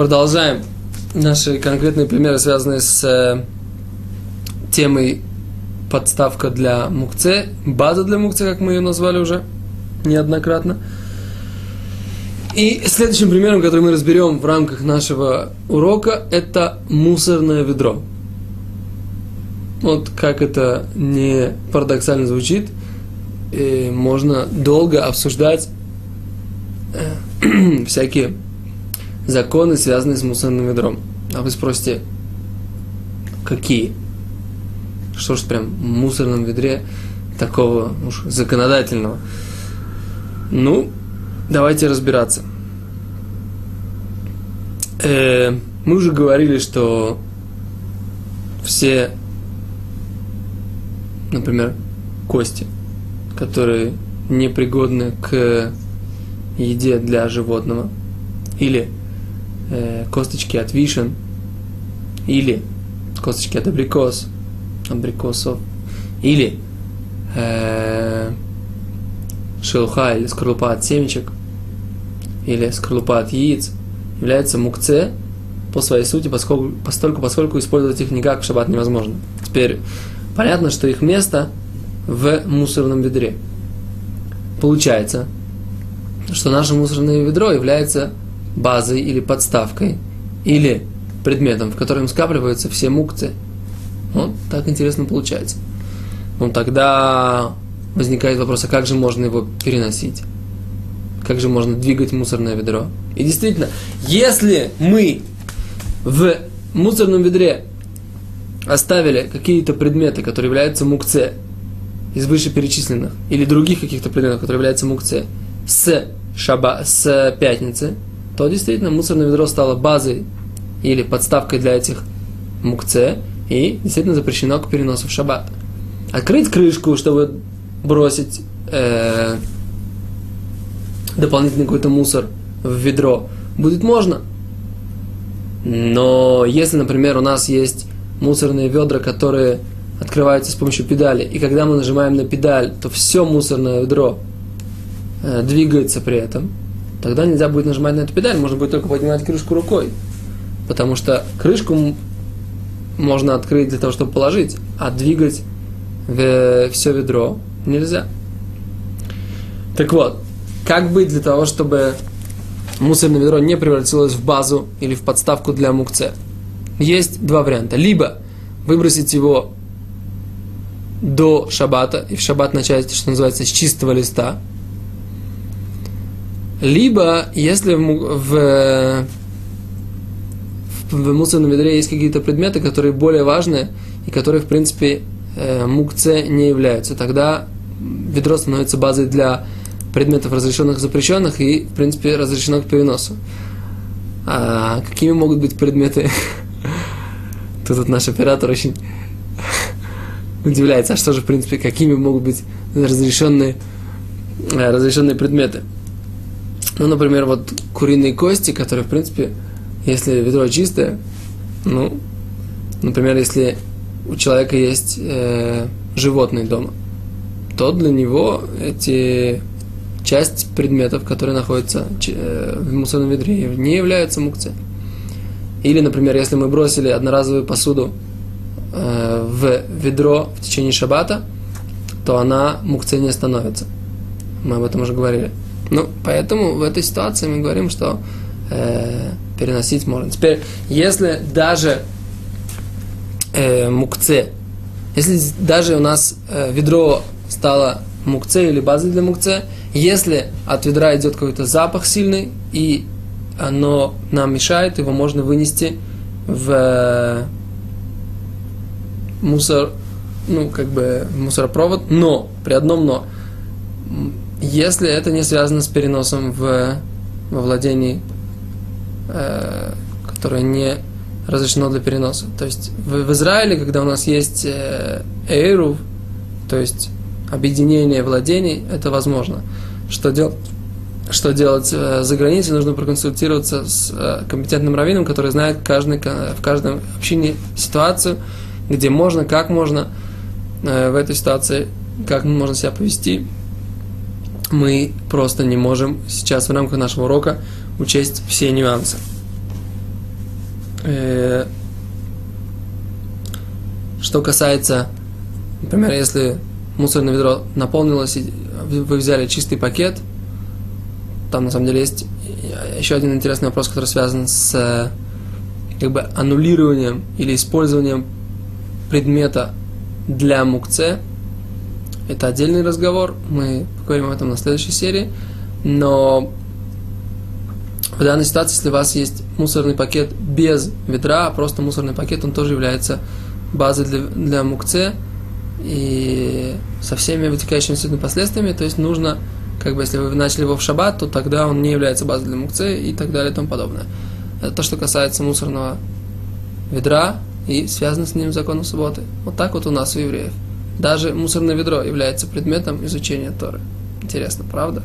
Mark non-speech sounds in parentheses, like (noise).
продолжаем наши конкретные примеры, связанные с э, темой подставка для мукце, база для мукце, как мы ее назвали уже неоднократно. И следующим примером, который мы разберем в рамках нашего урока, это мусорное ведро. Вот как это не парадоксально звучит, можно долго обсуждать э, (clears throat) всякие законы, связанные с мусорным ведром. А вы спросите, какие? Что ж прям в мусорном ведре такого уж законодательного? Ну, давайте разбираться. Э, мы уже говорили, что все, например, кости, которые непригодны к еде для животного, или э, косточки от вишен, или косточки от абрикос, абрикосов, или э, шелуха или скорлупа от семечек, или скорлупа от яиц, является мукце по своей сути, поскольку, поскольку, поскольку использовать их никак в шаббат невозможно. Теперь понятно, что их место в мусорном ведре. Получается, что наше мусорное ведро является базой или подставкой, или предметом, в котором скапливаются все мукцы. Вот так интересно получается. Ну тогда возникает вопрос, а как же можно его переносить? Как же можно двигать мусорное ведро? И действительно, если мы в мусорном ведре оставили какие-то предметы, которые являются мукце, из вышеперечисленных, или других каких-то предметов, которые являются мукце, с, шаба, с пятницы, то действительно мусорное ведро стало базой или подставкой для этих мукце, и действительно запрещено к переносу в шаббат. Открыть крышку, чтобы бросить э, дополнительный какой-то мусор в ведро, будет можно. Но если, например, у нас есть мусорные ведра, которые открываются с помощью педали, и когда мы нажимаем на педаль, то все мусорное ведро э, двигается при этом, тогда нельзя будет нажимать на эту педаль, можно будет только поднимать крышку рукой. Потому что крышку можно открыть для того, чтобы положить, а двигать все ведро нельзя. Так вот, как быть для того, чтобы мусорное ведро не превратилось в базу или в подставку для мукце? Есть два варианта. Либо выбросить его до шабата, и в шаббат начать, что называется, с чистого листа – либо, если в, в, в мусорном ведре есть какие-то предметы, которые более важные, и которые, в принципе, э, мукце не являются, тогда ведро становится базой для предметов разрешенных и запрещенных и, в принципе, разрешено к переносу. А какими могут быть предметы? (laughs) Тут вот наш оператор очень (laughs) удивляется, а что же, в принципе, какими могут быть разрешенные, э, разрешенные предметы? Ну, например, вот куриные кости, которые, в принципе, если ведро чистое, ну, например, если у человека есть э, животные дома, то для него эти часть предметов, которые находятся э, в мусорном ведре, не являются мукцией. Или, например, если мы бросили одноразовую посуду э, в ведро в течение шаббата, то она мукцией не становится. Мы об этом уже говорили. Ну, поэтому в этой ситуации мы говорим, что э, переносить можно. Теперь, если даже э, мукце, если даже у нас э, ведро стало мукце или базой для мукце, если от ведра идет какой-то запах сильный, и оно нам мешает, его можно вынести в э, мусор, ну, как бы мусоропровод, но, при одном но, если это не связано с переносом в, во владении, э, которое не разрешено для переноса. То есть в, в Израиле, когда у нас есть э, эйру, то есть объединение владений, это возможно. Что, дел, что делать э, за границей, нужно проконсультироваться с э, компетентным раввином, который знает каждый, в каждом общине ситуацию, где можно, как можно э, в этой ситуации, как можно себя повести, мы просто не можем сейчас в рамках нашего урока учесть все нюансы. Э, что касается, например, если мусорное ведро наполнилось, и вы взяли чистый пакет, там на самом деле есть еще один интересный вопрос, который связан с как бы аннулированием или использованием предмета для мукце. Это отдельный разговор, мы поговорим об этом на следующей серии. Но в данной ситуации, если у вас есть мусорный пакет без ведра, а просто мусорный пакет, он тоже является базой для, для мукце и со всеми вытекающими отсюда последствиями. То есть нужно, как бы, если вы начали его в шаббат, то тогда он не является базой для мукце и так далее и тому подобное. Это то, что касается мусорного ведра и связано с ним законом субботы. Вот так вот у нас у евреев. Даже мусорное ведро является предметом изучения Торы. Интересно, правда?